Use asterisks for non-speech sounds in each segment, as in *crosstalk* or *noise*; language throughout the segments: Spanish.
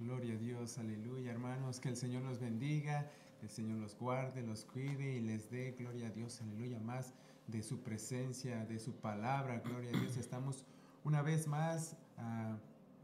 Gloria a Dios, aleluya, hermanos, que el Señor los bendiga, que el Señor los guarde, los cuide y les dé, gloria a Dios, aleluya, más de su presencia, de su palabra, gloria a Dios. Estamos una vez más uh,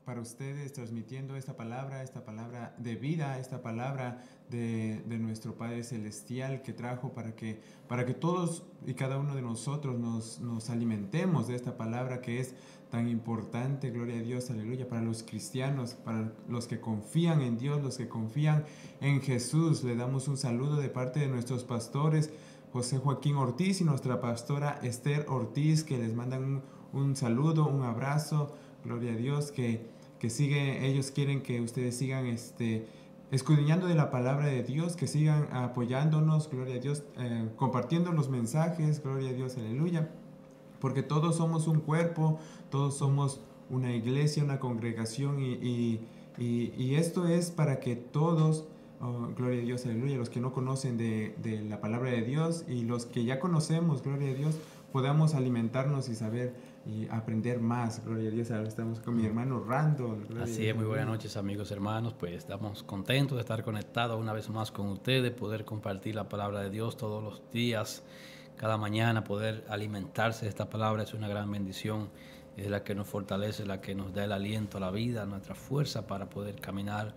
para ustedes transmitiendo esta palabra, esta palabra de vida, esta palabra de, de, nuestro Padre Celestial que trajo para que, para que todos y cada uno de nosotros nos, nos alimentemos de esta palabra que es tan importante, gloria a Dios, aleluya, para los cristianos, para los que confían en Dios, los que confían en Jesús. Le damos un saludo de parte de nuestros pastores, José Joaquín Ortiz y nuestra pastora Esther Ortiz, que les mandan un, un saludo, un abrazo, gloria a Dios, que, que ellos quieren que ustedes sigan este, escudriñando de la palabra de Dios, que sigan apoyándonos, gloria a Dios, eh, compartiendo los mensajes, gloria a Dios, aleluya. Porque todos somos un cuerpo, todos somos una iglesia, una congregación y, y, y, esto es para que todos, oh, gloria a Dios, aleluya, los que no conocen de, de, la palabra de Dios y los que ya conocemos, gloria a Dios, podamos alimentarnos y saber y aprender más, gloria a Dios. Ahora estamos con mi hermano Randall. Así es, muy buenas noches amigos, hermanos, pues estamos contentos de estar conectados una vez más con ustedes, poder compartir la palabra de Dios todos los días cada mañana poder alimentarse de esta palabra es una gran bendición. Es la que nos fortalece, la que nos da el aliento a la vida, nuestra fuerza para poder caminar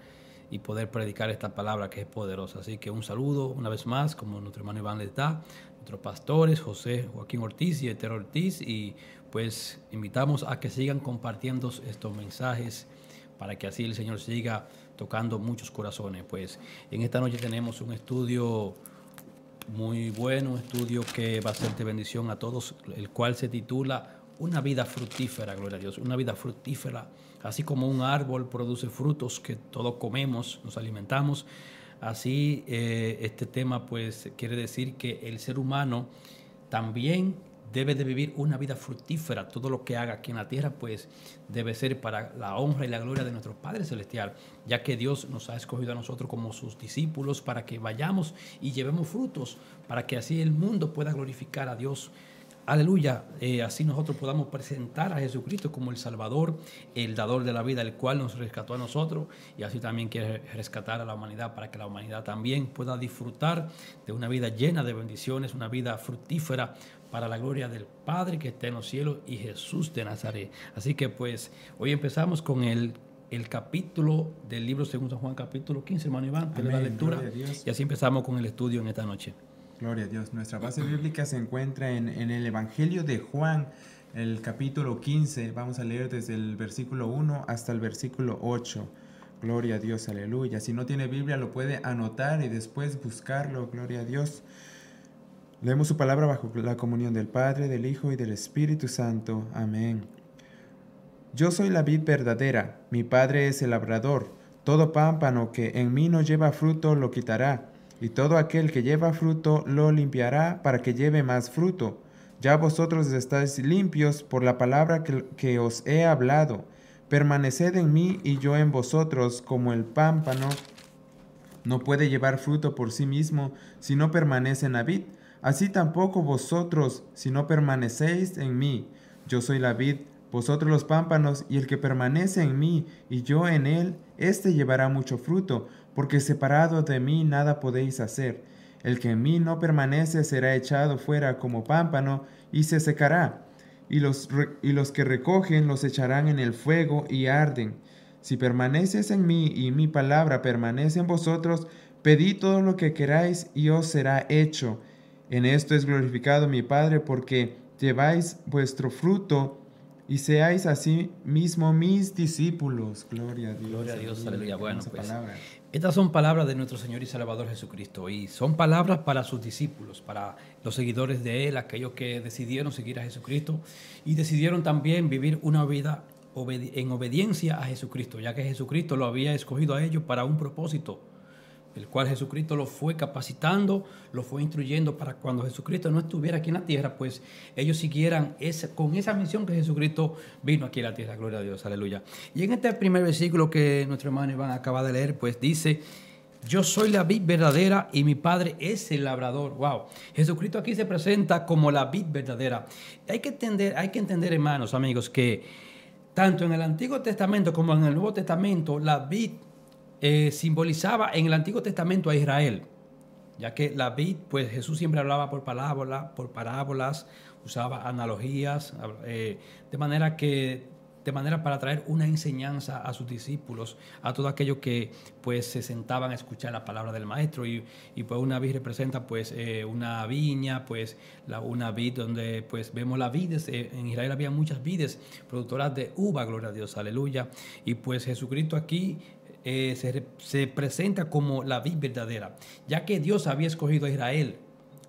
y poder predicar esta palabra que es poderosa. Así que un saludo una vez más, como nuestro hermano Iván les da, nuestros pastores, José Joaquín Ortiz y Eter Ortiz, y pues invitamos a que sigan compartiendo estos mensajes para que así el Señor siga tocando muchos corazones. Pues en esta noche tenemos un estudio muy bueno, un estudio que va a ser de bendición a todos, el cual se titula Una vida fructífera, gloria a Dios, una vida fructífera, así como un árbol produce frutos que todos comemos, nos alimentamos, así eh, este tema pues quiere decir que el ser humano también debe de vivir una vida fructífera. Todo lo que haga aquí en la tierra, pues debe ser para la honra y la gloria de nuestro Padre Celestial, ya que Dios nos ha escogido a nosotros como sus discípulos para que vayamos y llevemos frutos, para que así el mundo pueda glorificar a Dios Aleluya, eh, así nosotros podamos presentar a Jesucristo como el Salvador, el dador de la vida, el cual nos rescató a nosotros y así también quiere rescatar a la humanidad para que la humanidad también pueda disfrutar de una vida llena de bendiciones, una vida fructífera para la gloria del Padre que está en los cielos y Jesús de Nazaret. Así que pues hoy empezamos con el, el capítulo del libro segundo Juan, capítulo 15, hermano Iván, de la lectura. Y así empezamos con el estudio en esta noche. Gloria a Dios. Nuestra base bíblica se encuentra en, el Evangelio de Juan, el capítulo 15. Vamos a leer desde el versículo 1 hasta el versículo 8. Gloria a Dios, aleluya. Si no tiene Biblia, lo puede anotar y después buscarlo. Gloria a Dios. Leemos su palabra bajo la comunión del Padre, del Hijo y del Espíritu Santo. Amén. Yo soy la vid verdadera, mi Padre es el labrador. Todo pámpano que en mí no lleva fruto lo quitará y todo aquel que lleva fruto lo limpiará para que lleve más fruto. Ya vosotros estáis limpios por la palabra que, os he hablado. Permaneced en mí y yo en vosotros, como el pámpano no puede llevar fruto por sí mismo si no permanece en la vid. Así tampoco vosotros si no permanecéis en mí. Yo soy la vid, vosotros los pámpanos, y el que permanece en mí y yo en él, éste llevará mucho fruto porque separado de mí nada podéis hacer. El que en mí no permanece será echado fuera como pámpano y se secará, y los, y los que recogen los echarán en el fuego y arden. Si permaneces en mí y mi palabra permanece en vosotros, pedid todo lo que queráis y os será hecho. En esto es glorificado mi Padre porque lleváis vuestro fruto y seáis así mismo mis discípulos. Gloria a Dios. Gloria a Dios, aleluya. Bueno, pues, estas son palabras de nuestro Señor y Salvador Jesucristo y son palabras para sus discípulos, para los seguidores de Él, aquellos que decidieron seguir a Jesucristo y decidieron también vivir una vida en obediencia a Jesucristo, ya que Jesucristo lo había escogido a ellos para un propósito el cual Jesucristo lo fue capacitando, lo fue instruyendo para cuando Jesucristo no estuviera aquí en la tierra, pues ellos siguieran con esa misión que Jesucristo vino aquí a la tierra. Gloria a Dios, aleluya. Y en este primer versículo que nuestro hermano Iván acaba de leer, pues dice, yo soy la vid verdadera y mi padre es el labrador. Wow. Jesucristo aquí se presenta como la vid verdadera. Hay que entender, hay que entender, hermanos, amigos, que tanto en el Antiguo Testamento como en el Nuevo Testamento, la vid eh, simbolizaba en el Antiguo Testamento a Israel, ya que la vid, pues Jesús siempre hablaba por por parábolas, usaba analogías, eh, de manera que de manera para traer una enseñanza a sus discípulos, a todos aquellos que pues se sentaban a escuchar la palabra del maestro. Y, pues una vid representa pues eh, una viña, pues la, una vid donde pues vemos las vides, en Israel había muchas vides productoras de uva, gloria a Dios, aleluya, y pues Jesucristo aquí eh, se, se presenta como la vid verdadera, ya que Dios había escogido a Israel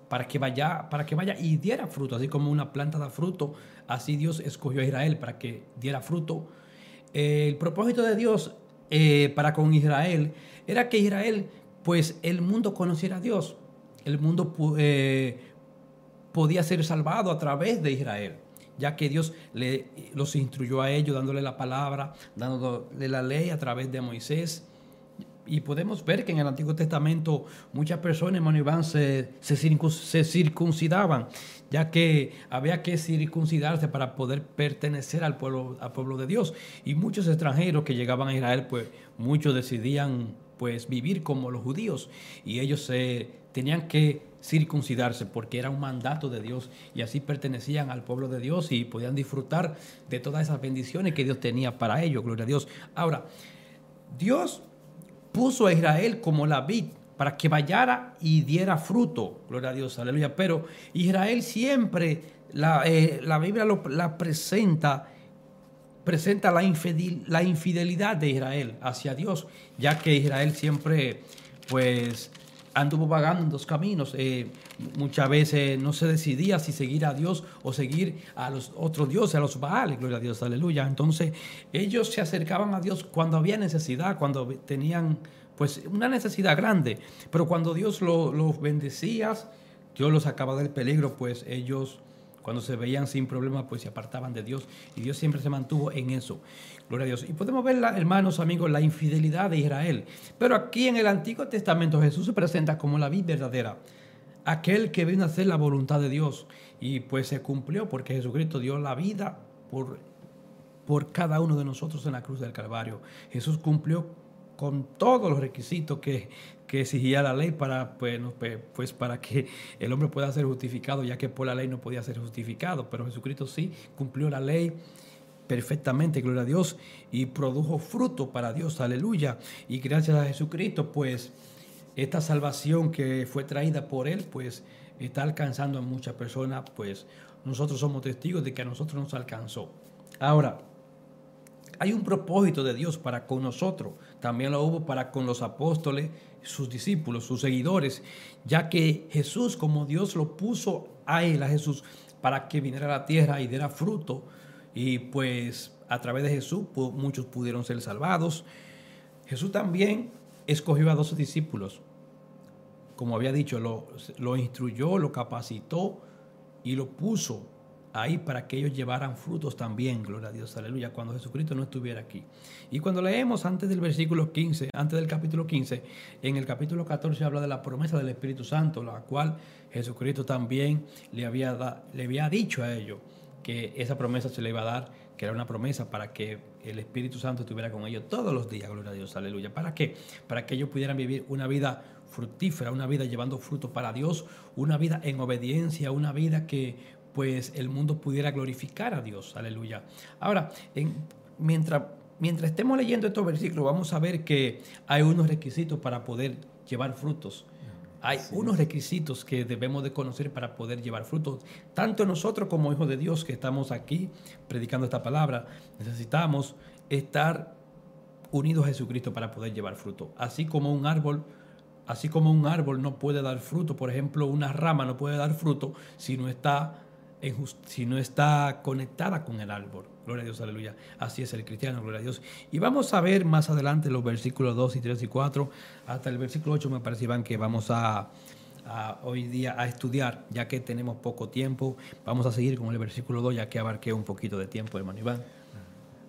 para que vaya, para que vaya y diera fruto, así como una planta da fruto, así Dios escogió a Israel para que diera fruto. el propósito de Dios eh, para con Israel era que Israel, pues el mundo conociera a Dios, el mundo eh, podía ser salvado a través de Israel ya que Dios le, los instruyó a ellos dándole la palabra, dándole la ley a través de Moisés. Y podemos ver que en el Antiguo Testamento muchas personas, hermano Iván, se, se, circuncidaban, ya que había que circuncidarse para poder pertenecer al pueblo, al pueblo de Dios. Y muchos extranjeros que llegaban a Israel, pues muchos decidían pues vivir como los judíos y ellos se tenían que circuncidarse porque era un mandato de Dios y así pertenecían al pueblo de Dios y podían disfrutar de todas esas bendiciones que Dios tenía para ellos, gloria a Dios. Ahora, Dios puso a Israel como la vid para que vayara y diera fruto. Gloria a Dios, aleluya. Pero Israel siempre, la, eh, la Biblia lo, la presenta, presenta la, la infidelidad de Israel hacia Dios, ya que Israel siempre, pues, anduvo vagando en dos caminos. Eh, muchas veces no se decidía si seguir a Dios o seguir a los otros dioses, a los Baales, gloria a Dios, aleluya. Entonces ellos se acercaban a Dios cuando había necesidad, cuando tenían pues una necesidad grande, pero cuando Dios los bendecía, Dios los sacaba del peligro, pues ellos cuando se veían sin problema, pues se apartaban de Dios y Dios siempre se mantuvo en eso. Gloria a Dios. Y podemos ver, hermanos, amigos, la infidelidad de Israel. Pero aquí en el Antiguo Testamento Jesús se presenta como la vida verdadera, aquel que vino a hacer la voluntad de Dios. Y pues se cumplió porque Jesucristo dio la vida por, por cada uno de nosotros en la cruz del Calvario. Jesús cumplió con todos los requisitos que, que exigía la ley para, pues, pues, para que el hombre pueda ser justificado, ya que por la ley no podía ser justificado, pero Jesucristo sí cumplió la ley perfectamente, gloria a Dios, y produjo fruto para Dios, aleluya. Y gracias a Jesucristo, pues esta salvación que fue traída por Él, pues está alcanzando a muchas personas, pues nosotros somos testigos de que a nosotros nos alcanzó. Ahora, hay un propósito de Dios para con nosotros, también lo hubo para con los apóstoles, sus discípulos, sus seguidores, ya que Jesús, como Dios lo puso a él, a Jesús, para que viniera a la tierra y diera fruto, y pues a través de Jesús muchos pudieron ser salvados. Jesús también escogió a dos discípulos, como había dicho, lo, lo instruyó, lo capacitó y lo puso ahí para que ellos llevaran frutos también, gloria a Dios, aleluya, cuando Jesucristo no estuviera aquí. Y cuando leemos antes del versículo 15, antes del capítulo 15, en el capítulo 14 habla de la promesa del Espíritu Santo, la cual Jesucristo también le había, le había dicho a ellos que esa promesa se le iba a dar, que era una promesa para que el Espíritu Santo estuviera con ellos todos los días, gloria a Dios, aleluya. ¿Para qué? Para que ellos pudieran vivir una vida fructífera, una vida llevando fruto para Dios, una vida en obediencia, una vida que pues el mundo pudiera glorificar a Dios. Aleluya. Ahora, mientras, mientras estemos leyendo estos versículos, vamos a ver que hay unos requisitos para poder llevar frutos. Hay unos requisitos que debemos de conocer para poder llevar frutos. Tanto nosotros como hijos de Dios que estamos aquí predicando esta palabra, necesitamos estar unidos a Jesucristo para poder llevar fruto. Así como un árbol Así como un árbol no puede dar fruto, por ejemplo, una rama no puede dar fruto si no está si no está conectada con el árbol. Gloria a Dios, aleluya. Así es el cristiano, gloria a Dios. Y vamos a ver más adelante los versículos 2 y 3 y 4, hasta el versículo 8 me parece, Iván, que vamos a, hoy día a estudiar, ya que tenemos poco tiempo. Vamos a seguir con el versículo 2, ya que abarqué un poquito de tiempo, hermano Iván.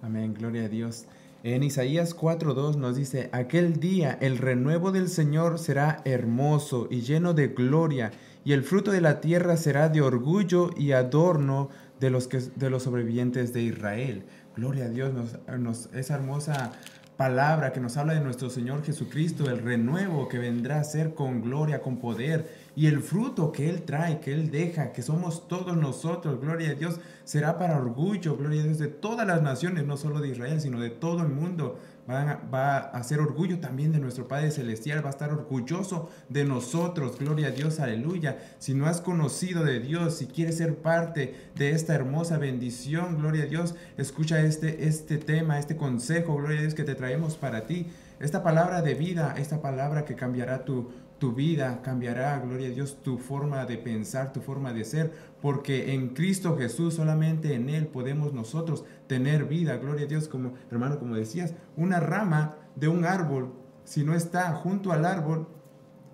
Amén, gloria a Dios. En Isaías 4.2 nos dice, aquel día el renuevo del Señor será hermoso y lleno de gloria y el fruto de la tierra será de orgullo y adorno de los, que, de los sobrevivientes de Israel. Gloria a Dios, nos, esa hermosa palabra que nos habla de nuestro Señor Jesucristo, el renuevo que vendrá a ser con gloria, con poder, y el fruto que Él trae, que Él deja, que somos todos nosotros, gloria a Dios, será para orgullo, gloria a Dios, de todas las naciones, no solo de Israel, sino de todo el mundo. Va a, ser orgullo también de nuestro Padre Celestial, va a estar orgulloso de nosotros, gloria a Dios, aleluya. Si no has conocido de Dios, si quieres ser parte de esta hermosa bendición, gloria a Dios, escucha este, este tema, este consejo, gloria a Dios, que te traemos para ti. Esta palabra de vida, esta palabra que cambiará tu, tu vida cambiará, gloria a Dios, tu forma de pensar, tu forma de ser, porque en Cristo Jesús, solamente en Él podemos nosotros tener vida, gloria a Dios, como hermano, como decías, una rama de un árbol, si no está junto al árbol,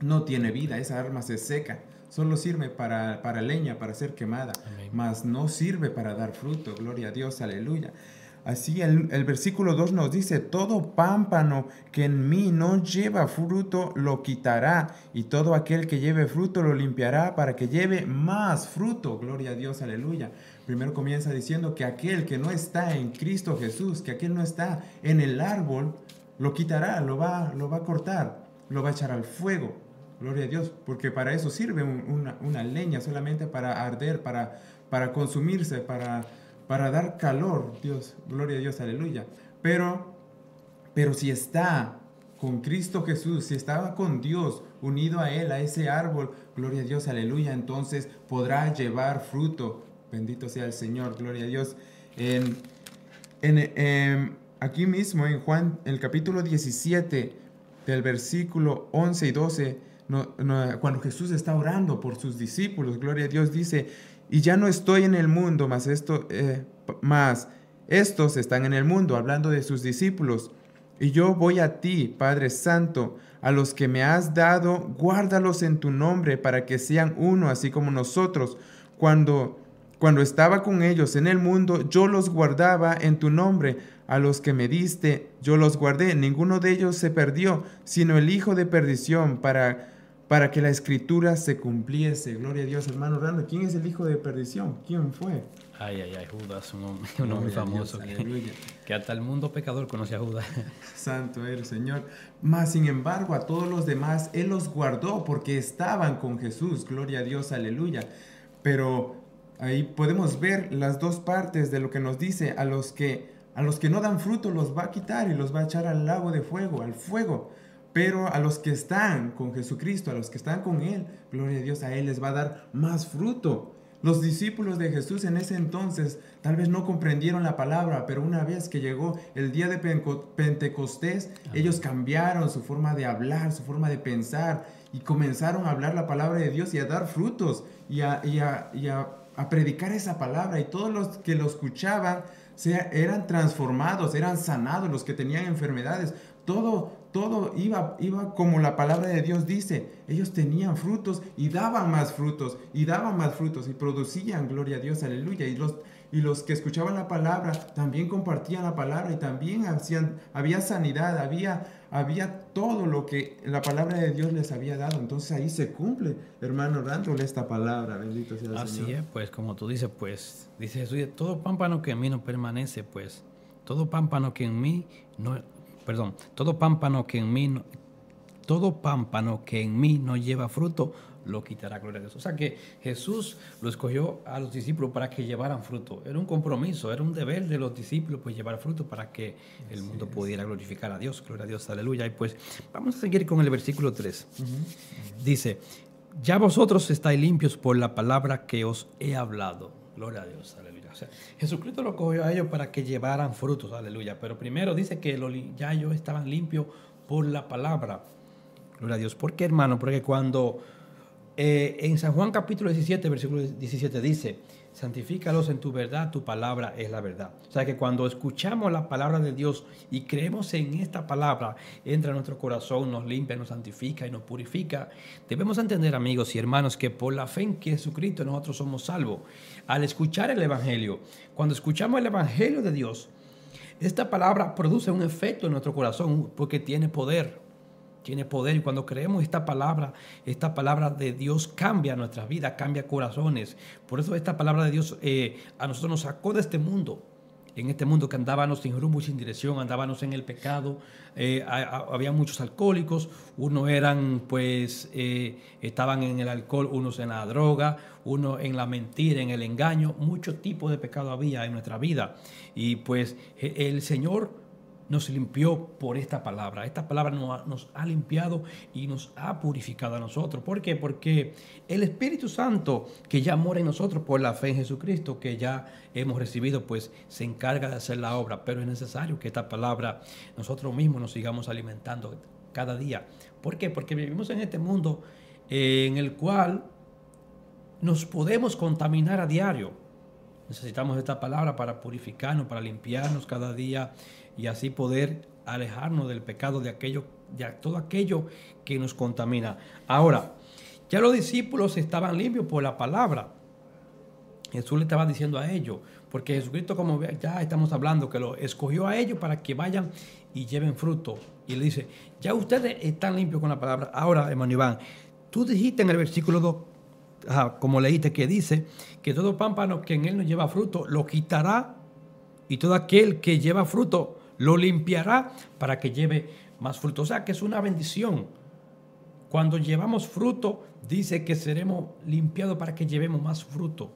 no tiene vida, esa rama se seca. Solo sirve para, para leña, para ser quemada, mas no sirve para dar fruto. Gloria a Dios, aleluya. Así el, el, versículo 2 nos dice, todo pámpano que en mí no lleva fruto lo quitará y todo aquel que lleve fruto lo limpiará para que lleve más fruto. Gloria a Dios, aleluya. Primero comienza diciendo que aquel que no está en Cristo Jesús, que aquel no está en el árbol, lo quitará, lo va, lo va a cortar, lo va a echar al fuego. Gloria a Dios, porque para eso sirve una, una leña, solamente para arder, para, para consumirse, para para dar calor, Dios, gloria a Dios, aleluya. Pero, pero si está con Cristo Jesús, si estaba con Dios, unido a Él, a ese árbol, gloria a Dios, aleluya, entonces podrá llevar fruto. Bendito sea el Señor, gloria a Dios. En, em, aquí mismo en Juan, el capítulo 17, del versículo 11 y 12, cuando Jesús está orando por sus discípulos, gloria a Dios, dice, y ya no estoy en el mundo, más esto, eh, estos están en el mundo, hablando de sus discípulos. Y yo voy a ti, Padre Santo, a los que me has dado, guárdalos en tu nombre para que sean uno, así como nosotros. Cuando, cuando estaba con ellos en el mundo, yo los guardaba en tu nombre. A los que me diste, yo los guardé. Ninguno de ellos se perdió, sino el hijo de perdición, para para que la escritura se cumpliese. Gloria a Dios, hermano Orlando. ¿Quién es el hijo de perdición? ¿Quién fue? Ay, ay, ay, Judas, un hombre, *laughs* un hombre famoso que, que, hasta el mundo pecador conoce a Judas. *laughs* Santo eres, Señor. Mas, sin embargo, a todos los demás Él los guardó porque estaban con Jesús. Gloria a Dios, aleluya. Pero ahí podemos ver las dos partes de lo que nos dice. A los que, a los que no dan fruto los va a quitar y los va a echar al lago de fuego, al fuego. Pero a los que están con Jesucristo, a los que están con Él, gloria a Dios, a Él les va a dar más fruto. Los discípulos de Jesús en ese entonces tal vez no comprendieron la palabra, pero una vez que llegó el día de Pentecostés, ellos cambiaron su forma de hablar, su forma de pensar y comenzaron a hablar la palabra de Dios y a dar frutos y a, a, predicar esa palabra. Y todos los que lo escuchaban eran transformados, eran sanados, los que tenían enfermedades. Todo, todo iba, iba como la palabra de Dios dice. Ellos tenían frutos y daban más frutos y daban más frutos y producían, gloria a Dios, aleluya. Y los, y los que escuchaban la palabra también compartían la palabra y también hacían, había sanidad, había, había todo lo que la palabra de Dios les había dado. Entonces ahí se cumple, hermano, dándole esta palabra. Bendito sea el Así es, pues como tú dices, pues dice Jesús, todo pámpano que en mí no permanece, pues todo pámpano que en mí no perdón, todo pámpano que en mí no, todo pámpano que en mí no lleva fruto, lo quitará gloria a Dios. O sea que Jesús lo escogió a los discípulos para que llevaran fruto. Era un compromiso, era un deber de los discípulos pues llevar fruto para que el mundo pudiera glorificar a Dios. Gloria a Dios, aleluya. Y pues vamos a seguir con el versículo 3. Dice, ya vosotros estáis limpios por la palabra que os he hablado. Gloria a Dios, aleluya. Jesucristo lo cogió a ellos para que llevaran frutos, aleluya. Pero primero dice que ya ellos estaban limpios por la palabra. Gloria a Dios. ¿Por qué, hermano? Porque cuando eh, en San Juan capítulo 17, versículo 17 dice, santifícalos en tu verdad, tu palabra es la verdad. O sea que cuando escuchamos la palabra de Dios y creemos en esta palabra, entra en nuestro corazón, nos limpia, nos santifica y nos purifica. Debemos entender, amigos y hermanos, que por la fe en Jesucristo nosotros somos salvos. Al escuchar el Evangelio, cuando escuchamos el Evangelio de Dios, esta palabra produce un efecto en nuestro corazón porque tiene poder tiene poder y cuando creemos esta palabra, esta palabra de Dios cambia nuestras vidas, cambia corazones. Por eso esta palabra de Dios eh, a nosotros nos sacó de este mundo en este mundo que andábamos sin rumbo y sin dirección, andábamos en el pecado, eh, había muchos alcohólicos, unos eran pues, eh, estaban en el alcohol, unos en la droga, unos en la mentira, en el engaño, muchos tipos de pecado había en nuestra vida. Y pues el Señor nos limpió por esta palabra. Esta palabra nos ha, limpiado y nos ha purificado a nosotros. ¿Por qué? Porque el Espíritu Santo que ya mora en nosotros por la fe en Jesucristo, que ya hemos recibido, pues se encarga de hacer la obra. Pero es necesario que esta palabra nosotros mismos nos sigamos alimentando cada día. ¿Por qué? Porque vivimos en este mundo en el cual nos podemos contaminar a diario. Necesitamos esta palabra para purificarnos, para limpiarnos cada día y así poder alejarnos del pecado, de aquello, de todo aquello que nos contamina. Ahora, ya los discípulos estaban limpios por la palabra. Jesús le estaba diciendo a ellos, porque Jesucristo, como ya estamos hablando, que lo escogió a ellos para que vayan y lleven fruto. Y le dice, ya ustedes están limpios con la palabra. Ahora, hermano Iván, tú dijiste en el versículo 2, como leíste, que dice que todo pámpano que en él no lleva fruto, lo quitará, y todo aquel que lleva fruto, lo limpiará para que lleve más fruto. O sea que es una bendición. Cuando llevamos fruto, dice que seremos limpiados para que llevemos más fruto.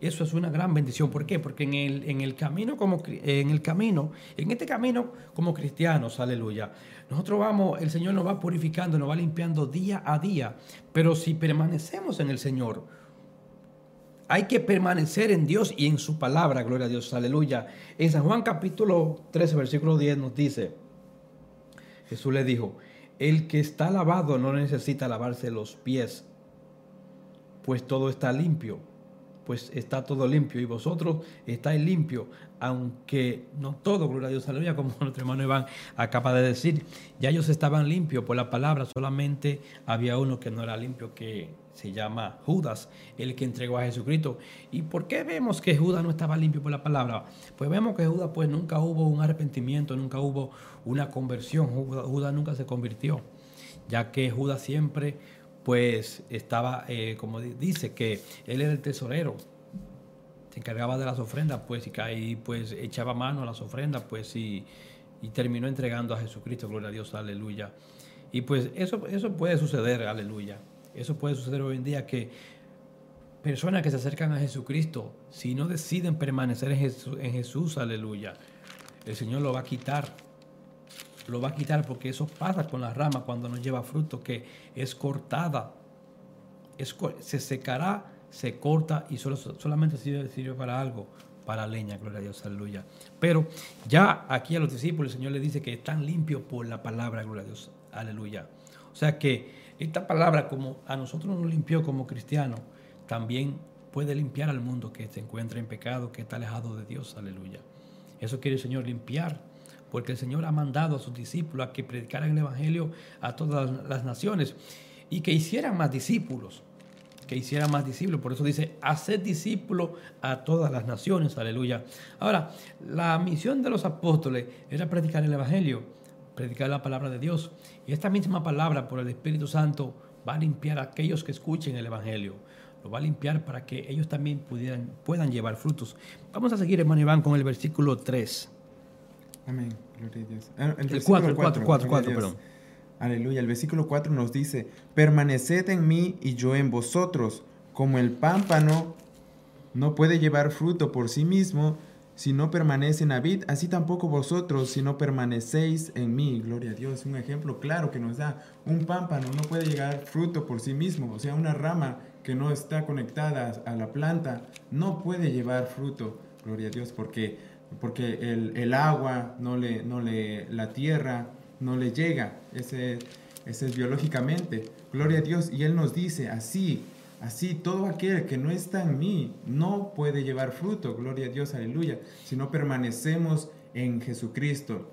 Eso es una gran bendición. ¿Por qué? Porque en el, en el camino, como en el camino, en este camino como cristianos, aleluya, nosotros vamos, el Señor nos va purificando, nos va limpiando día a día. Pero si permanecemos en el Señor, hay que permanecer en Dios y en su palabra, gloria a Dios, aleluya. En San Juan capítulo 13, versículo 10 nos dice, Jesús le dijo, el que está lavado no necesita lavarse los pies, pues todo está limpio, pues está todo limpio y vosotros estáis limpios, aunque no todo, gloria a Dios, aleluya, *laughs* como nuestro hermano Iván acaba de decir, ya ellos estaban limpios por la palabra, solamente había uno que no era limpio, que se llama Judas, el que entregó a Jesucristo. ¿Y por qué vemos que Judas no estaba limpio por la palabra? Pues vemos que Judas pues nunca hubo un arrepentimiento, nunca hubo una conversión, Judas, nunca se convirtió, ya que Judas siempre pues estaba, eh, como dice, que él era el tesorero, se encargaba de las ofrendas, pues, y ahí pues echaba mano a las ofrendas, pues, y, terminó entregando a Jesucristo, gloria a Dios, aleluya. Y pues eso, eso puede suceder, aleluya. Eso puede suceder hoy en día que personas que se acercan a Jesucristo, si no deciden permanecer en Jesús, aleluya, el Señor lo va a quitar. Lo va a quitar porque eso pasa con la rama cuando no lleva fruto, que es cortada. se secará, se corta y solo, solamente sirve, para algo, para leña, gloria a Dios, aleluya. Pero ya aquí a los discípulos el Señor le dice que están limpios por la palabra, gloria a Dios, aleluya. O sea que esta palabra, como a nosotros nos limpió como cristianos, también puede limpiar al mundo que se encuentra en pecado, que está alejado de Dios. Aleluya. Eso quiere el Señor limpiar, porque el Señor ha mandado a sus discípulos a que predicaran el Evangelio a todas las naciones y que hicieran más discípulos, que hicieran más discípulos. Por eso dice, hacer discípulos a todas las naciones. Aleluya. Ahora, la misión de los apóstoles era predicar el Evangelio predicar la palabra de Dios. Y esta misma palabra por el Espíritu Santo va a limpiar a aquellos que escuchen el Evangelio. Lo va a limpiar para que ellos también pudieran, puedan llevar frutos. Vamos a seguir, hermano Iván, con el versículo 3. Amén. Gloria a Dios. Ah, el, 4, 4, 4, 4, perdón. Aleluya. El versículo 4 nos dice, permaneced en mí y yo en vosotros, como el pámpano no puede llevar fruto por sí mismo si no permanece en vid, así tampoco vosotros si no permanecéis en mí. Gloria a Dios. Un ejemplo claro que nos da. Un pámpano no puede llegar fruto por sí mismo. O sea, una rama que no está conectada a la planta no puede llevar fruto. Gloria a Dios. Porque, porque el, agua, no le, no le, la tierra no le llega. Ese, ese es biológicamente. Gloria a Dios. Y Él nos dice así Así, todo aquel que no está en mí no puede llevar fruto, gloria a Dios, aleluya, si no permanecemos en Jesucristo.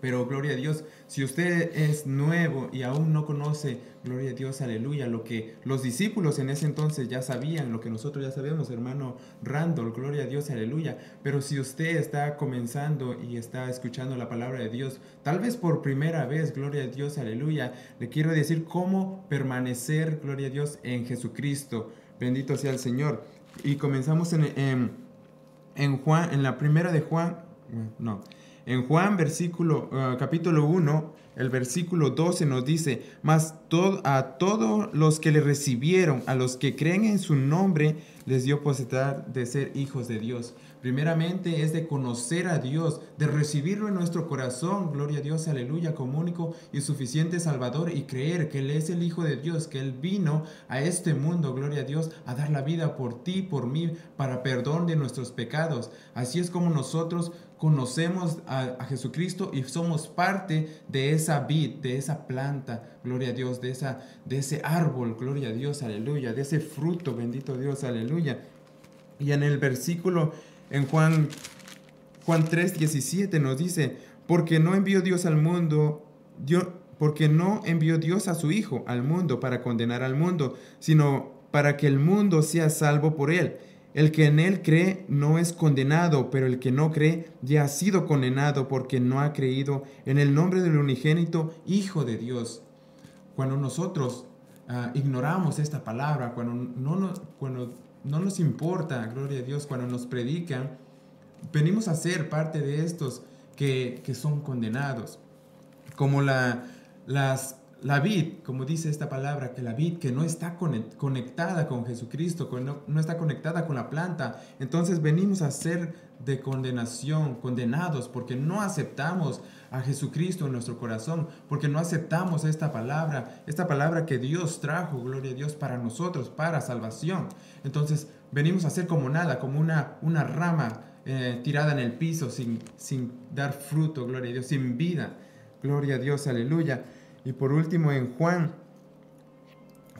Pero gloria a Dios, si usted es nuevo y aún no conoce, gloria a Dios, aleluya, lo que los discípulos en ese entonces ya sabían, lo que nosotros ya sabemos, hermano Randall, gloria a Dios, aleluya. Pero si usted está comenzando y está escuchando la palabra de Dios, tal vez por primera vez, gloria a Dios, aleluya, le quiero decir cómo permanecer, gloria a Dios, en Jesucristo. Bendito sea el Señor. Y comenzamos en en Juan, en la primera de Juan, no, en Juan versículo, uh, capítulo 1, el versículo 12 nos dice, mas a todos los que le recibieron, a los que creen en su nombre, les dio posibilidad de ser hijos de Dios. Primeramente es de conocer a Dios, de recibirlo en nuestro corazón, gloria a Dios, aleluya, como único y suficiente Salvador y creer que Él es el Hijo de Dios, que Él vino a este mundo, gloria a Dios, a dar la vida por ti, por mí, para perdón de nuestros pecados. Así es como nosotros conocemos a, Jesucristo y somos parte de esa vid, de esa planta, gloria a Dios, de, esa, de ese árbol, gloria a Dios, aleluya, de ese fruto, bendito Dios, aleluya. Y en el versículo en Juan, Juan 3, 17 nos dice, porque no envió Dios al mundo, porque no envió Dios a su Hijo al mundo para condenar al mundo, sino para que el mundo sea salvo por él. El que en él cree no es condenado, pero el que no cree ya ha sido condenado porque no ha creído en el nombre del unigénito Hijo de Dios. Cuando nosotros ah, ignoramos esta palabra, cuando no, nos importa, gloria a Dios, cuando nos predican, venimos a ser parte de estos que, son condenados. Como la, las, la vid, como dice esta palabra, que la vid que no está conectada con Jesucristo, no, no está conectada con la planta, entonces venimos a ser de condenación, condenados, porque no aceptamos a Jesucristo en nuestro corazón, porque no aceptamos esta palabra, esta palabra que Dios trajo, gloria a Dios, para nosotros, para salvación. Entonces venimos a ser como nada, como una, una rama eh, tirada en el piso sin, sin dar fruto, gloria a Dios, sin vida. Gloria a Dios, aleluya. Y por último en Juan,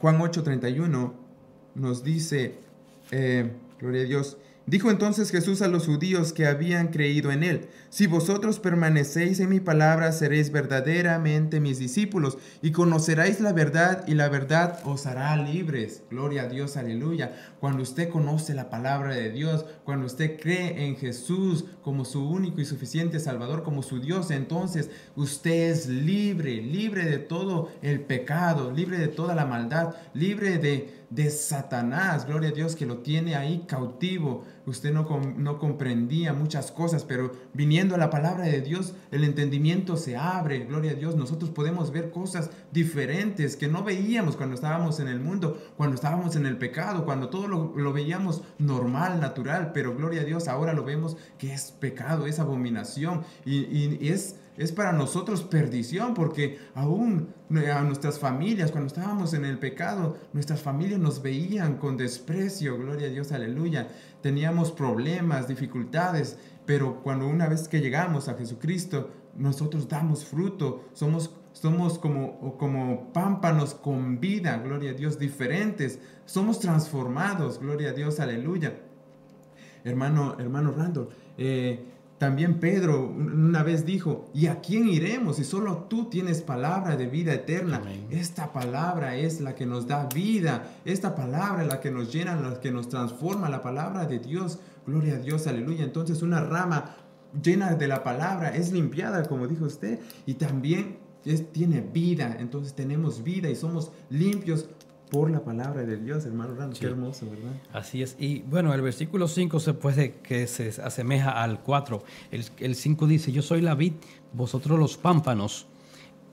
Juan 8:31 nos dice, eh, gloria a Dios, Dijo entonces Jesús a los judíos que habían creído en él, si vosotros permanecéis en mi palabra, seréis verdaderamente mis discípulos y conoceréis la verdad y la verdad os hará libres. Gloria a Dios, aleluya. Cuando usted conoce la palabra de Dios, cuando usted cree en Jesús como su único y suficiente Salvador, como su Dios, entonces usted es libre, libre de todo el pecado, libre de toda la maldad, libre de de Satanás, gloria a Dios que lo tiene ahí cautivo. Usted no, no comprendía muchas cosas, pero viniendo a la palabra de Dios, el entendimiento se abre, gloria a Dios. Nosotros podemos ver cosas diferentes que no veíamos cuando estábamos en el mundo, cuando estábamos en el pecado, cuando todo lo, veíamos normal, natural, pero gloria a Dios, ahora lo vemos que es pecado, es abominación y, y es es para nosotros perdición, porque aún a nuestras familias, cuando estábamos en el pecado, nuestras familias nos veían con desprecio, gloria a Dios, aleluya. Teníamos problemas, dificultades, pero cuando una vez que llegamos a Jesucristo, nosotros damos fruto, somos, somos como, como pámpanos con vida, gloria a Dios, diferentes, somos transformados, gloria a Dios, aleluya. Hermano, hermano Randall, eh, también Pedro una vez dijo, ¿y a quién iremos si solo tú tienes palabra de vida eterna? Esta palabra es la que nos da vida, esta palabra es la que nos llena, la que nos transforma, la palabra de Dios. Gloria a Dios, aleluya. Entonces una rama llena de la palabra es limpiada, como dijo usted, y también es, tiene vida. Entonces tenemos vida y somos limpios por la palabra de Dios, hermano Qué hermoso, ¿verdad? Así es. Y bueno, el versículo 5 se puede que se asemeja al 4. El, el 5 dice, yo soy la vid, vosotros los pámpanos.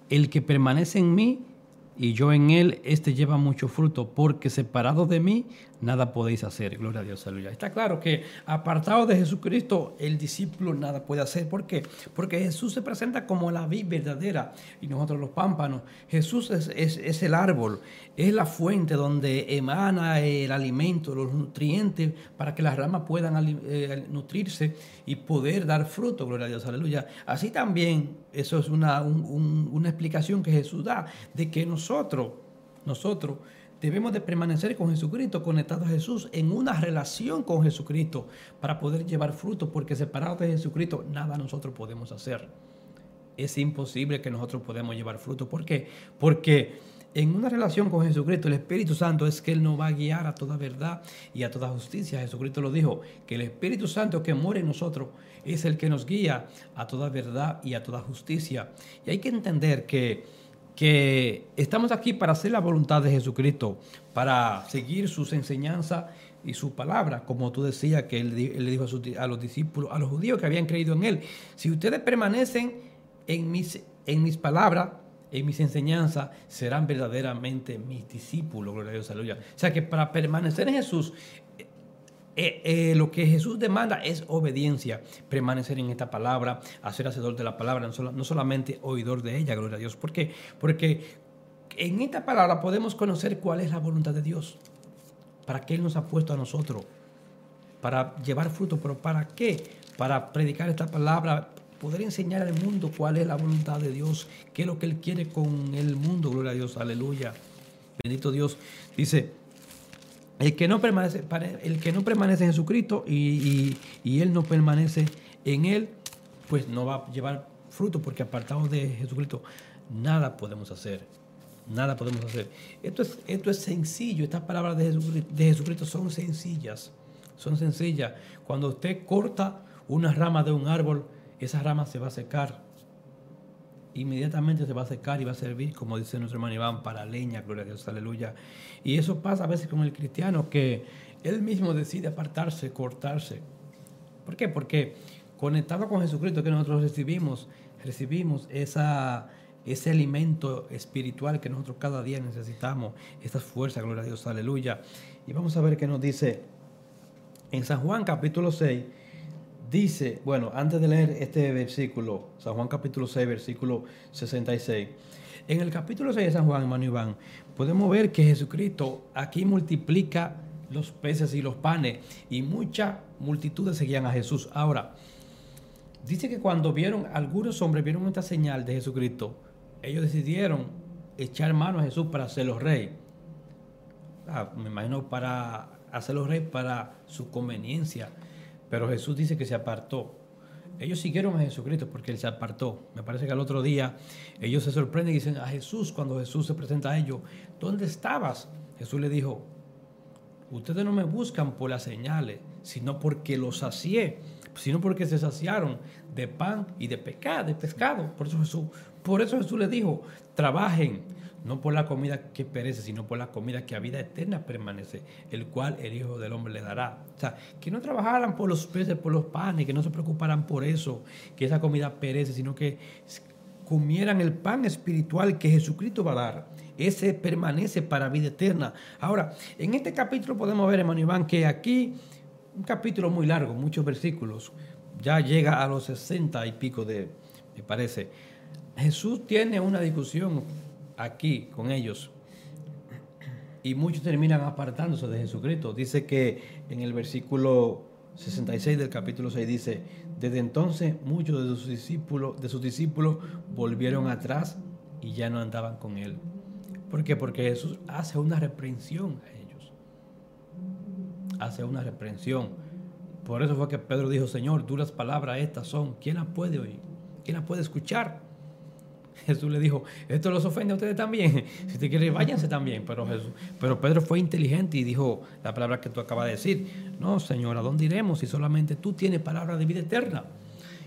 El que permanece en mí y yo en él, este lleva mucho fruto, porque separado de mí, nada podéis hacer. Gloria a Dios, aleluya. Está claro que apartado de Jesucristo, el discípulo nada puede hacer. ¿Por qué? Porque Jesús se presenta como la vid verdadera y nosotros los pámpanos. Jesús es, es, el árbol, es la fuente donde emana el alimento, los nutrientes, para que las ramas puedan eh, nutrirse y poder dar fruto. Gloria a Dios, aleluya. Así también, eso es una, una explicación que Jesús da de que nosotros, nosotros, Debemos de permanecer con Jesucristo, conectados a Jesús, en una relación con Jesucristo para poder llevar fruto, porque separados de Jesucristo nada nosotros podemos hacer. Es imposible que nosotros podamos llevar fruto. ¿Por qué? Porque en una relación con Jesucristo, el Espíritu Santo es que Él nos va a guiar a toda verdad y a toda justicia. Jesucristo lo dijo, que el Espíritu Santo que muere en nosotros es el que nos guía a toda verdad y a toda justicia. Y hay que entender que que estamos aquí para hacer la voluntad de Jesucristo, para seguir sus enseñanzas y su palabra, como tú decías que él, le dijo a, a, los discípulos, a los judíos que habían creído en él, si ustedes permanecen en mis, en mis palabras, en mis enseñanzas, serán verdaderamente mis discípulos, gloria a Dios, aleluya. O sea que para permanecer en Jesús, eh, eh, lo que Jesús demanda es obediencia, permanecer en esta palabra, hacer hacedor de la palabra, no, solamente oidor de ella, gloria a Dios. ¿Por qué? Porque en esta palabra podemos conocer cuál es la voluntad de Dios para qué Él nos ha puesto a nosotros, para llevar fruto, pero ¿para qué? Para predicar esta palabra, poder enseñar al mundo cuál es la voluntad de Dios, qué es lo que Él quiere con el mundo, gloria a Dios, aleluya. Bendito Dios. Dice, el que no permanece, el que no permanece en Jesucristo y, y Él no permanece en Él, pues no va a llevar fruto, porque apartados de Jesucristo, nada podemos hacer. Nada podemos hacer. Esto es, esto es sencillo. Estas palabras de Jesucristo, son sencillas. Son sencillas. Cuando usted corta una rama de un árbol, esa rama se va a secar. Inmediatamente se va a secar y va a servir, como dice nuestro hermano Iván, para leña, gloria a Dios, aleluya. Y eso pasa a veces con el cristiano, que él mismo decide apartarse, cortarse. ¿Por qué? Porque conectado con Jesucristo que nosotros recibimos, recibimos esa ese alimento espiritual que nosotros cada día necesitamos, esa fuerza, gloria a Dios, aleluya. Y vamos a ver qué nos dice en San Juan capítulo 6. Dice, bueno, antes de leer este versículo, San Juan capítulo 6, versículo 66. En el capítulo 6 de San Juan, hermano Iván, podemos ver que Jesucristo aquí multiplica los peces y los panes y muchas multitudes seguían a Jesús. Ahora, dice que cuando vieron, algunos hombres vieron esta señal de Jesucristo, ellos decidieron echar mano a Jesús para hacerlo rey. Ah, me imagino para hacerlo rey para su conveniencia. Pero Jesús dice que se apartó. Ellos siguieron a Jesucristo porque Él se apartó. Me parece que al otro día ellos se sorprenden y dicen a Jesús cuando Jesús se presenta a ellos, ¿dónde estabas? Jesús le dijo, ustedes no me buscan por las señales, sino porque los sacié, sino porque se saciaron de pan y de pecado, de pescado. Por eso Jesús por eso Jesús les dijo, trabajen, no por la comida que perece, sino por la comida que a vida eterna permanece, el cual el Hijo del Hombre le dará. O sea, que no trabajaran por los peces, por los panes, que no se preocuparan por eso, que esa comida perece, sino que comieran el pan espiritual que Jesucristo va a dar. Ese permanece para vida eterna. Ahora, en este capítulo podemos ver, hermano Iván, que aquí, un capítulo muy largo, muchos versículos, ya llega a los sesenta y pico de, me parece. Jesús tiene una discusión aquí con ellos y muchos terminan apartándose de Jesucristo. Dice que en el versículo 66 del capítulo 6 dice, desde entonces muchos de sus discípulos, de sus discípulos volvieron atrás y ya no andaban con él. ¿Por qué? Porque Jesús hace una reprensión a Hace una reprensión. Por eso fue que Pedro dijo, Señor, duras palabras estas son. ¿Quién las puede oír? ¿Quién las puede escuchar? *laughs* Jesús le dijo, esto los ofende a ustedes también. *laughs* Si te quieren, váyanse también. Pero, Jesús, pero Pedro fue inteligente y dijo la palabra que tú acabas de decir. No, Señor, ¿a dónde iremos si solamente tú tienes palabra de vida eterna?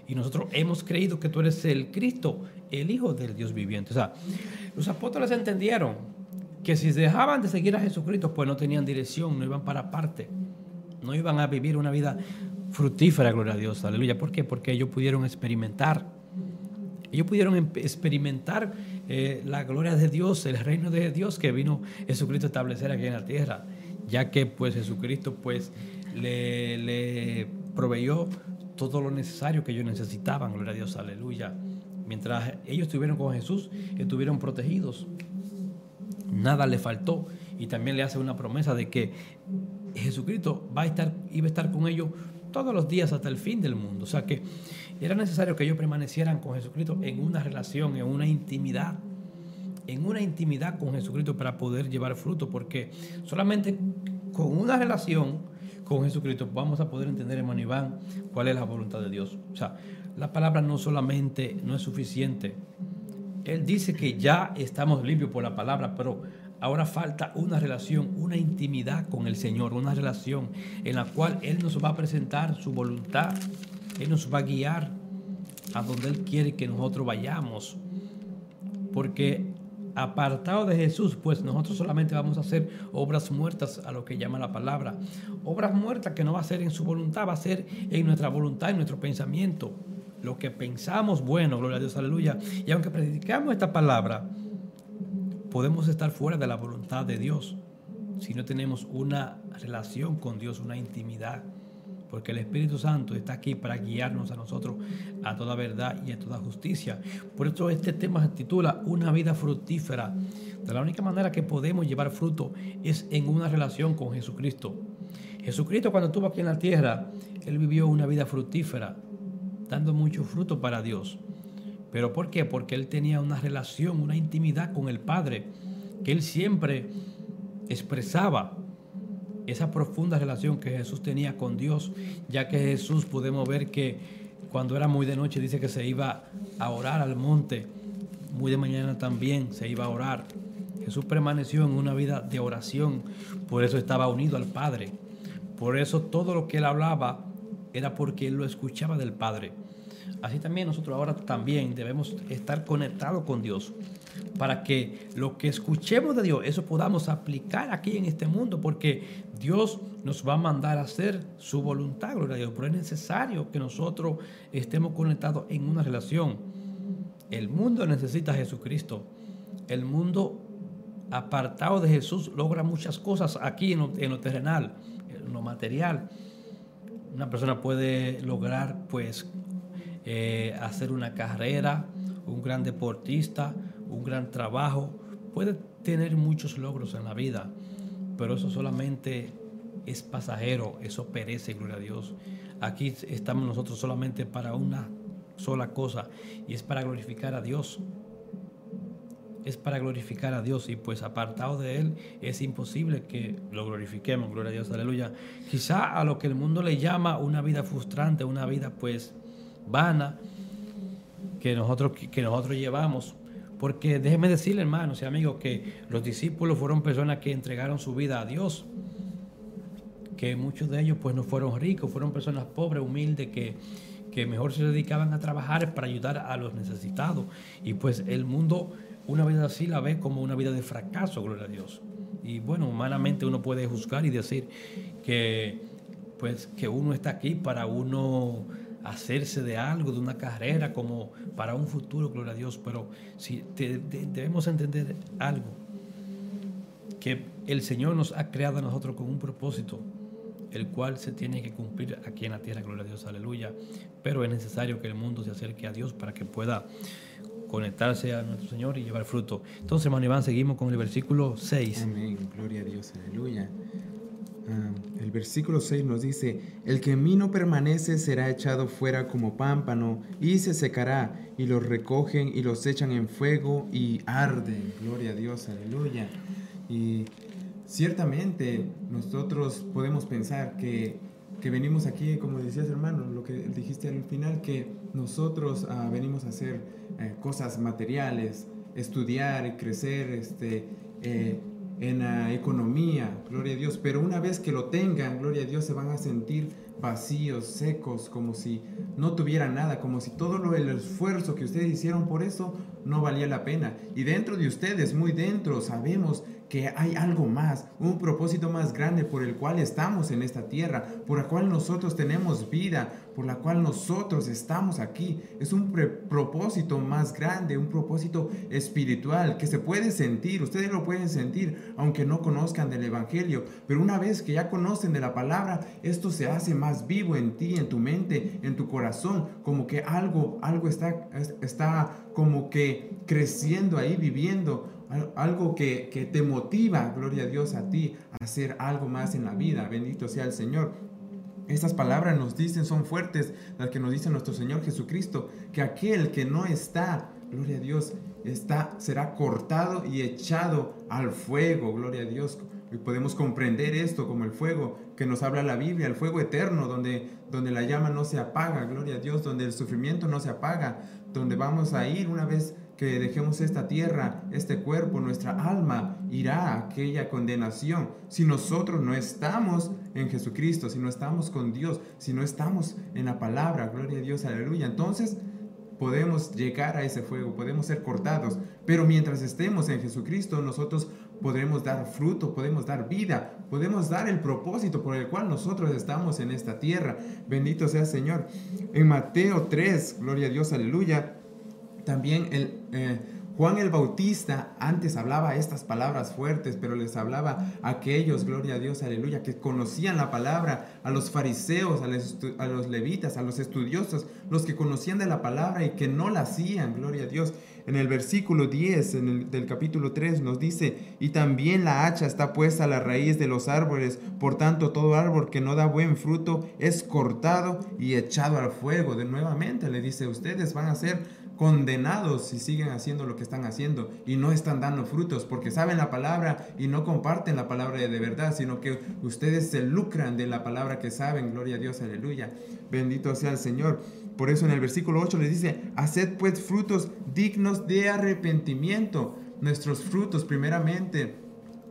Y nosotros hemos creído que tú eres el Cristo, el Hijo del Dios viviente. O sea, los apóstoles entendieron que si dejaban de seguir a Jesucristo, pues no tenían dirección, no iban para parte, no iban a vivir una vida fructífera, gloria a Dios, aleluya. ¿Por qué? Porque ellos pudieron experimentar ellos pudieron em, experimentar eh, la gloria de Dios, el reino de Dios que vino Jesucristo a establecer aquí en la tierra, ya que pues Jesucristo pues le, proveyó todo lo necesario que ellos necesitaban, gloria a Dios, aleluya. Mientras ellos estuvieron con Jesús, estuvieron protegidos, nada le faltó y también le hace una promesa de que Jesucristo va a estar, iba a estar con ellos todos los días hasta el fin del mundo. O sea que era necesario que ellos permanecieran con Jesucristo en una relación, en una intimidad, en una intimidad con Jesucristo para poder llevar fruto, porque solamente con una relación con Jesucristo vamos a poder entender, hermano Iván, cuál es la voluntad de Dios. O sea, la palabra no solamente no es suficiente. Él dice que ya estamos limpios por la palabra, pero ahora falta una relación, una intimidad con el Señor, una relación en la cual Él nos va a presentar su voluntad él nos va a guiar a donde Él quiere que nosotros vayamos. Porque apartado de Jesús, pues nosotros solamente vamos a hacer obras muertas a lo que llama la palabra. Obras muertas que no va a ser en su voluntad, va a ser en nuestra voluntad, en nuestro pensamiento. Lo que pensamos, bueno, gloria a Dios, aleluya. Y aunque predicamos esta palabra, podemos estar fuera de la voluntad de Dios si no tenemos una relación con Dios, una intimidad porque el Espíritu Santo está aquí para guiarnos a nosotros a toda verdad y a toda justicia. Por eso este tema se titula Una vida fructífera. De la única manera que podemos llevar fruto es en una relación con Jesucristo. Jesucristo cuando estuvo aquí en la tierra, Él vivió una vida fructífera, dando mucho fruto para Dios. ¿Pero por qué? Porque Él tenía una relación, una intimidad con el Padre, que Él siempre expresaba esa profunda relación que Jesús tenía con Dios, ya que Jesús podemos ver que cuando era muy de noche dice que se iba a orar al monte, muy de mañana también se iba a orar. Jesús permaneció en una vida de oración, por eso estaba unido al Padre. Por eso todo lo que él hablaba era porque él lo escuchaba del Padre. Así también nosotros ahora también debemos estar conectados con Dios para que lo que escuchemos de Dios, eso podamos aplicar aquí en este mundo, porque Dios nos va a mandar a hacer su voluntad, gloria a Dios, pero es necesario que nosotros estemos conectados en una relación. El mundo necesita a Jesucristo. El mundo apartado de Jesús logra muchas cosas aquí en lo, terrenal, en lo material. Una persona puede lograr pues eh, hacer una carrera, un gran deportista, un gran trabajo, puede tener muchos logros en la vida, pero eso solamente es pasajero, eso perece, gloria a Dios. Aquí estamos nosotros solamente para una sola cosa y es para glorificar a Dios. Es para glorificar a Dios y pues apartado de Él es imposible que lo glorifiquemos, gloria a Dios, aleluya. Quizá a lo que el mundo le llama una vida frustrante, una vida pues vana que nosotros, que nosotros llevamos, porque déjeme decirle, hermanos y amigos, que los discípulos fueron personas que entregaron su vida a Dios. Que muchos de ellos pues no fueron ricos, fueron personas pobres, humildes, que, que mejor se dedicaban a trabajar para ayudar a los necesitados. Y pues el mundo una vida así la ve como una vida de fracaso, gloria a Dios. Y bueno, humanamente uno puede juzgar y decir que pues que uno está aquí para uno hacerse de algo, de una carrera, como para un futuro, gloria a Dios. Pero si debemos entender algo, que el Señor nos ha creado a nosotros con un propósito, el cual se tiene que cumplir aquí en la tierra, gloria a Dios, aleluya. Pero es necesario que el mundo se acerque a Dios para que pueda conectarse a nuestro Señor y llevar fruto. Entonces, hermano Iván, seguimos con el versículo 6. Amén, gloria a Dios, aleluya. Ah, el versículo 6 nos dice, el que en mí no permanece será echado fuera como pámpano y se secará y los recogen y los echan en fuego y arden. Gloria a Dios, aleluya. Y ciertamente nosotros podemos pensar que, que venimos aquí, como decías hermano, lo que dijiste al final, que nosotros ah, venimos a hacer eh, cosas materiales, estudiar y crecer, este, eh, en la economía, gloria a Dios, pero una vez que lo tengan, gloria a Dios, se van a sentir vacíos, secos, como si no tuvieran nada, como si todo lo, el esfuerzo que ustedes hicieron por eso no valía la pena. Y dentro de ustedes, muy dentro, sabemos que hay algo más, un propósito más grande por el cual estamos en esta tierra, por el cual nosotros tenemos vida, por la cual nosotros estamos aquí. Es un propósito más grande, un propósito espiritual que se puede sentir, ustedes lo pueden sentir, aunque no conozcan del Evangelio, pero una vez que ya conocen de la palabra, esto se hace más vivo en ti, en tu mente, en tu corazón, como que algo, algo está, está como que creciendo ahí, viviendo, algo que, que te motiva, gloria a Dios, a ti, a hacer algo más en la vida. Bendito sea el Señor. Estas palabras nos dicen, son fuertes, las que nos dice nuestro Señor Jesucristo, que aquel que no está, gloria a Dios, está, será cortado y echado al fuego, gloria a Dios. Y podemos comprender esto como el fuego que nos habla la Biblia, el fuego eterno, donde, donde la llama no se apaga, gloria a Dios, donde el sufrimiento no se apaga, donde vamos a ir una vez que dejemos esta tierra, este cuerpo, nuestra alma irá a aquella condenación. Si nosotros no estamos en Jesucristo, si no estamos con Dios, si no estamos en la palabra, gloria a Dios, aleluya. Entonces, podemos llegar a ese fuego, podemos ser cortados, pero mientras estemos en Jesucristo, nosotros podremos dar fruto, podemos dar vida, podemos dar el propósito por el cual nosotros estamos en esta tierra. Bendito sea Señor. En Mateo 3, gloria a Dios, aleluya, también el... Eh, Juan el Bautista antes hablaba estas palabras fuertes, pero les hablaba a aquellos, gloria a Dios, aleluya, que conocían la palabra, a los fariseos, a los, levitas, a los estudiosos, los que conocían de la palabra y que no la hacían, gloria a Dios. En el versículo 10 en del capítulo 3 nos dice, y también la hacha está puesta a la raíz de los árboles, por tanto todo árbol que no da buen fruto es cortado y echado al fuego. De nuevamente le dice, ustedes van a ser condenados si siguen haciendo lo que están haciendo y no están dando frutos porque saben la palabra y no comparten la palabra de verdad, sino que ustedes se lucran de la palabra que saben. Gloria a Dios, aleluya. Bendito sea el Señor. Por eso en el versículo 8 les dice, haced pues frutos dignos de arrepentimiento. Nuestros frutos primeramente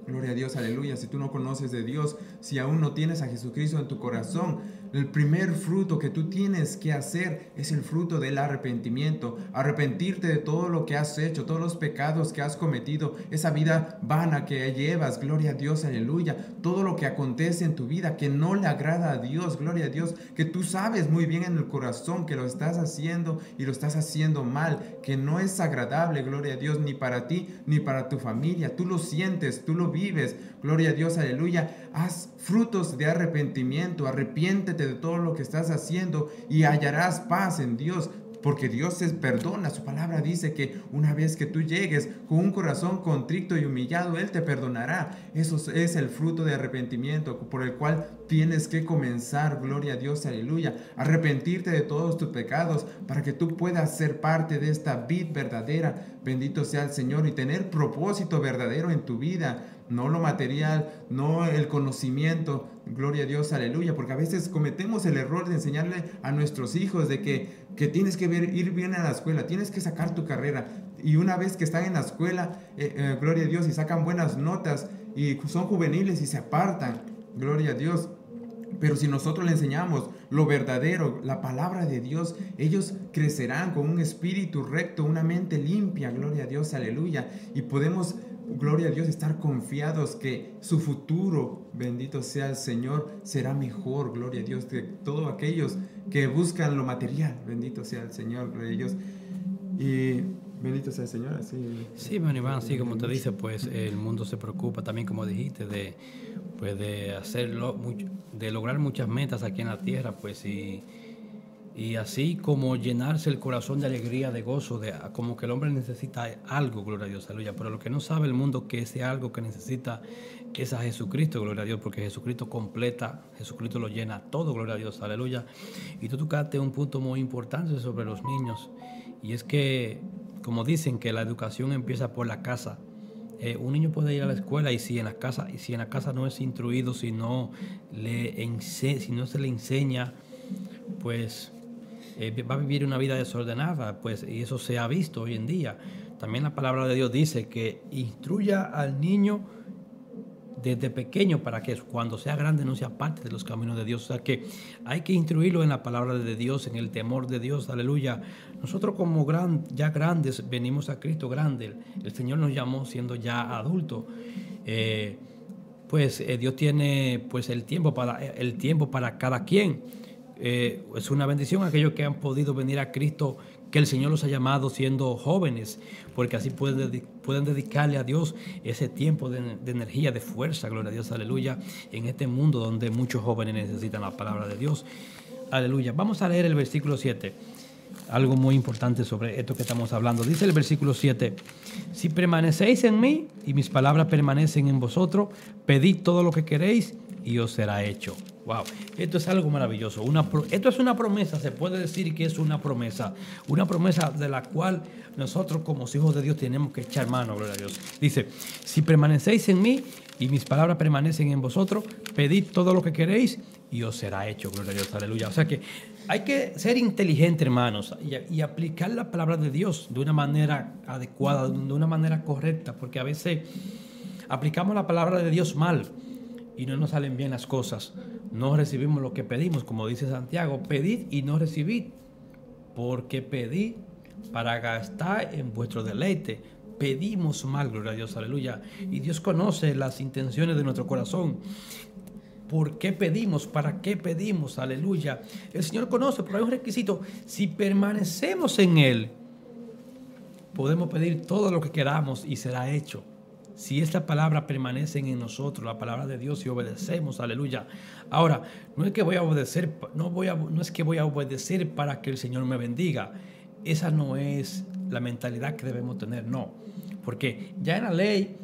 Gloria a Dios, aleluya. Si tú no conoces de Dios, si aún no tienes a Jesucristo en tu corazón, el primer fruto que tú tienes que hacer es el fruto del arrepentimiento. Arrepentirte de todo lo que has hecho, todos los pecados que has cometido, esa vida vana que llevas, gloria a Dios, aleluya. Todo lo que acontece en tu vida que no le agrada a Dios, gloria a Dios, que tú sabes muy bien en el corazón que lo estás haciendo y lo estás haciendo mal, que no es agradable, gloria a Dios, ni para ti ni para tu familia. Tú lo sientes, tú lo vives, gloria a Dios, aleluya. Haz frutos de arrepentimiento, arrepiéntete de todo lo que estás haciendo y hallarás paz en Dios. Porque Dios se perdona. Su palabra dice que una vez que tú llegues con un corazón contrito y humillado, Él te perdonará. Eso es el fruto de arrepentimiento por el cual tienes que comenzar. Gloria a Dios, aleluya. Arrepentirte de todos tus pecados para que tú puedas ser parte de esta vida verdadera. Bendito sea el Señor y tener propósito verdadero en tu vida no lo material, no el conocimiento, gloria a Dios, aleluya, porque a veces cometemos el error de enseñarle a nuestros hijos de que, que tienes que ir bien a la escuela, tienes que sacar tu carrera, y una vez que están en la escuela, eh, eh, gloria a Dios, y sacan buenas notas, y son juveniles y se apartan, gloria a Dios, pero si nosotros le enseñamos lo verdadero, la palabra de Dios, ellos crecerán con un espíritu recto, una mente limpia, gloria a Dios, aleluya. Y podemos gloria a Dios, estar confiados que su futuro, bendito sea el Señor, será mejor, gloria a Dios, que todos aquellos que buscan lo material, bendito sea el Señor, gloria a Dios. Y bendito sea el Señor, así. Sí, Iván, así como te dice, pues el mundo se preocupa también, como dijiste, de, pues, de hacerlo, de lograr muchas metas aquí en la tierra, pues y y así como llenarse el corazón de alegría, de gozo, de como que el hombre necesita algo, gloria a Dios, aleluya. Pero lo que no sabe el mundo que ese algo que necesita es a Jesucristo, gloria a Dios, porque Jesucristo completa, Jesucristo lo llena todo, gloria a Dios, aleluya. Y tú tocaste un punto muy importante sobre los niños, y es que, como dicen, que la educación empieza por la casa. Eh, un niño puede ir a la escuela y si en la casa, y si en la casa no es instruido, si no, le si no se le enseña, pues eh, va a vivir una vida desordenada, pues, y eso se ha visto hoy en día. También la palabra de Dios dice que instruya al niño desde pequeño para que cuando sea grande no sea parte de los caminos de Dios. O sea que hay que instruirlo en la palabra de Dios, en el temor de Dios, aleluya. Nosotros como gran, ya grandes venimos a Cristo grande. El Señor nos llamó siendo ya adultos. Eh, pues eh, Dios tiene pues el tiempo para el tiempo para cada quien. Eh, es una bendición aquellos que han podido venir a Cristo, que el Señor los ha llamado siendo jóvenes, porque así pueden, dedicarle a Dios ese tiempo de, de, energía, de fuerza, gloria a Dios, aleluya, en este mundo donde muchos jóvenes necesitan la palabra de Dios. Aleluya. Vamos a leer el versículo 7. Algo muy importante sobre esto que estamos hablando. Dice el versículo 7, si permanecéis en mí y mis palabras permanecen en vosotros, pedid todo lo que queréis y os será hecho. Wow, esto es algo maravilloso. Esto es una promesa, se puede decir que es una promesa. Una promesa de la cual nosotros como hijos de Dios tenemos que echar mano, gloria a Dios. Dice, si permanecéis en mí y mis palabras permanecen en vosotros, pedid todo lo que queréis y os será hecho, gloria a Dios, aleluya. O sea que hay que ser inteligente, hermanos, y, y aplicar la palabra de Dios de una manera adecuada, de una manera correcta, porque a veces aplicamos la palabra de Dios mal y no nos salen bien las cosas. No recibimos lo que pedimos, como dice Santiago, pedid y no recibid, porque pedid para gastar en vuestro deleite. Pedimos mal, gloria a Dios, aleluya. Y Dios conoce las intenciones de nuestro corazón. ¿Por qué pedimos? ¿Para qué pedimos? Aleluya. El Señor conoce, pero hay un requisito. Si permanecemos en Él, podemos pedir todo lo que queramos y será hecho. Si esta palabra permanece en nosotros, la palabra de Dios, y obedecemos, aleluya. Ahora, no es que voy a obedecer, no, voy a, no es que voy a obedecer para que el Señor me bendiga. Esa no es la mentalidad que debemos tener, no. Porque ya en la ley,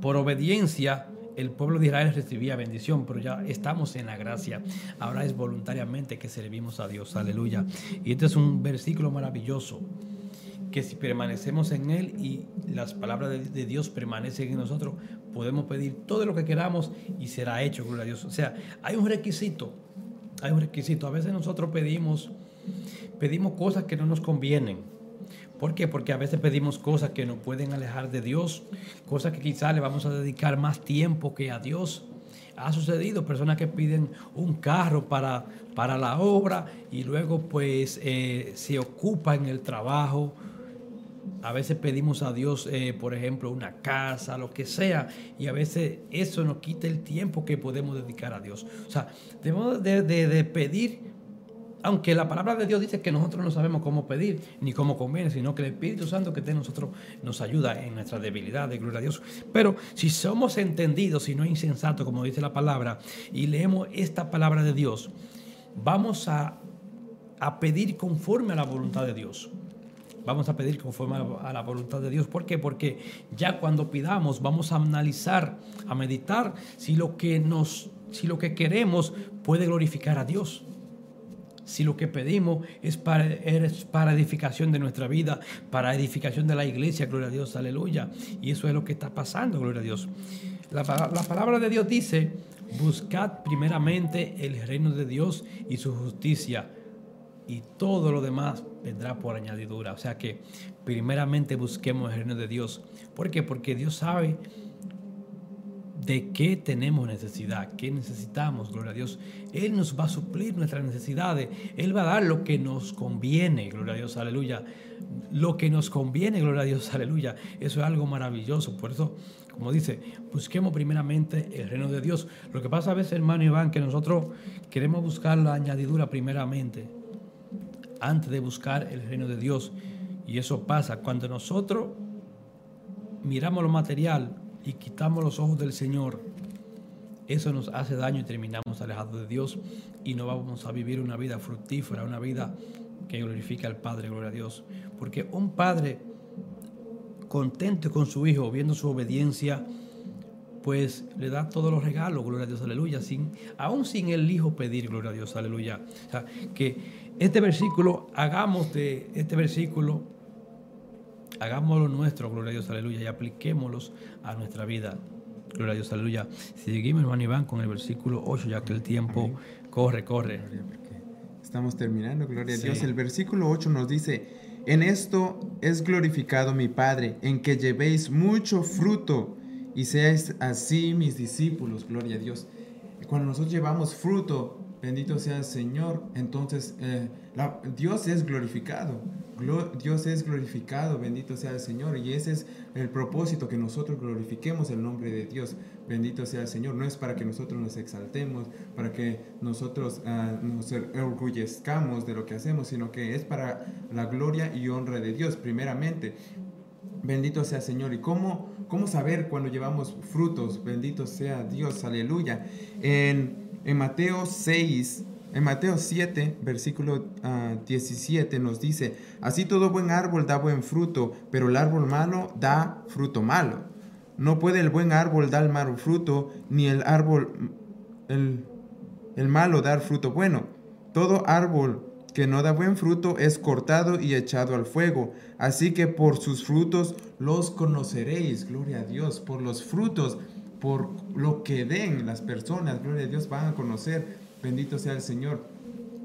por obediencia, el pueblo de Israel recibía bendición, pero ya estamos en la gracia. Ahora es voluntariamente que servimos a Dios. Aleluya. Y este es un versículo maravilloso que si permanecemos en Él y las palabras de, Dios permanecen en nosotros, podemos pedir todo lo que queramos y será hecho, gloria a Dios. O sea, hay un requisito, hay un requisito. A veces nosotros pedimos, pedimos cosas que no nos convienen. ¿Por qué? Porque a veces pedimos cosas que nos pueden alejar de Dios, cosas que quizás le vamos a dedicar más tiempo que a Dios. Ha sucedido personas que piden un carro para, para la obra y luego pues eh, se ocupan en el trabajo. A veces pedimos a Dios, eh, por ejemplo, una casa, lo que sea, y a veces eso nos quita el tiempo que podemos dedicar a Dios. O sea, debemos de, pedir aunque la palabra de Dios dice que nosotros no sabemos cómo pedir ni cómo conviene, sino que el Espíritu Santo que tiene nosotros nos ayuda en nuestra debilidad, de gloria a Dios. Pero si somos entendidos y no insensatos, como dice la palabra, y leemos esta palabra de Dios, vamos a, a pedir conforme a la voluntad de Dios. Vamos a pedir conforme a la voluntad de Dios. ¿Por qué? Porque ya cuando pidamos vamos a analizar, a meditar si lo que nos, si lo que queremos puede glorificar a Dios si lo que pedimos es para, es para edificación de nuestra vida, para edificación de la iglesia, gloria a Dios, aleluya. Y eso es lo que está pasando, gloria a Dios. La, la palabra de Dios dice, buscad primeramente el reino de Dios y su justicia y todo lo demás vendrá por añadidura. O sea que primeramente busquemos el reino de Dios. ¿Por qué? Porque Dios sabe de qué tenemos necesidad, qué necesitamos, gloria a Dios. Él nos va a suplir nuestras necesidades, Él va a dar lo que nos conviene, gloria a Dios, aleluya. Lo que nos conviene, gloria a Dios, aleluya. Eso es algo maravilloso, por eso, como dice, busquemos primeramente el reino de Dios. Lo que pasa a veces, hermano Iván, que nosotros queremos buscar la añadidura primeramente, antes de buscar el reino de Dios. Y eso pasa cuando nosotros miramos lo material, y quitamos los ojos del Señor, eso nos hace daño y terminamos alejados de Dios y no vamos a vivir una vida fructífera, una vida que glorifica al Padre, gloria a Dios. Porque un padre contento con su hijo, viendo su obediencia, pues le da todos los regalos, gloria a Dios, aleluya, sin, aún sin el hijo pedir, gloria a Dios, aleluya. O sea, que este versículo, hagamos de este versículo hagámoslo nuestro, gloria a Dios, aleluya, y apliquémoslos a nuestra vida. Gloria a Dios, aleluya. Seguimos, hermano Iván, con el versículo 8, ya que el tiempo corre, corre. Estamos terminando, gloria a Dios. El versículo 8 nos dice, en esto es glorificado mi Padre, en que llevéis mucho fruto y seáis así mis discípulos, gloria a Dios. Cuando nosotros llevamos fruto, bendito sea el Señor, entonces eh, Dios es glorificado. Dios es glorificado, bendito sea el Señor. Y ese es el propósito, que nosotros glorifiquemos el nombre de Dios. Bendito sea el Señor. No es para que nosotros nos exaltemos, para que nosotros ah, nos orgullezcamos de lo que hacemos, sino que es para la gloria y honra de Dios, primeramente. Bendito sea el Señor. ¿Y cómo, cómo saber cuando llevamos frutos? Bendito sea Dios. Aleluya. En, en Mateo 6, en Mateo 7, versículo 17 ah, nos dice, así todo buen árbol da buen fruto, pero el árbol malo da fruto malo. No puede el buen árbol dar malo fruto, ni el árbol, el, el malo dar fruto bueno. Todo árbol que no da buen fruto es cortado y echado al fuego. Así que por sus frutos los conoceréis. Gloria a Dios. Por los frutos, por lo que den las personas, gloria a Dios, van a conocer Bendito sea el Señor.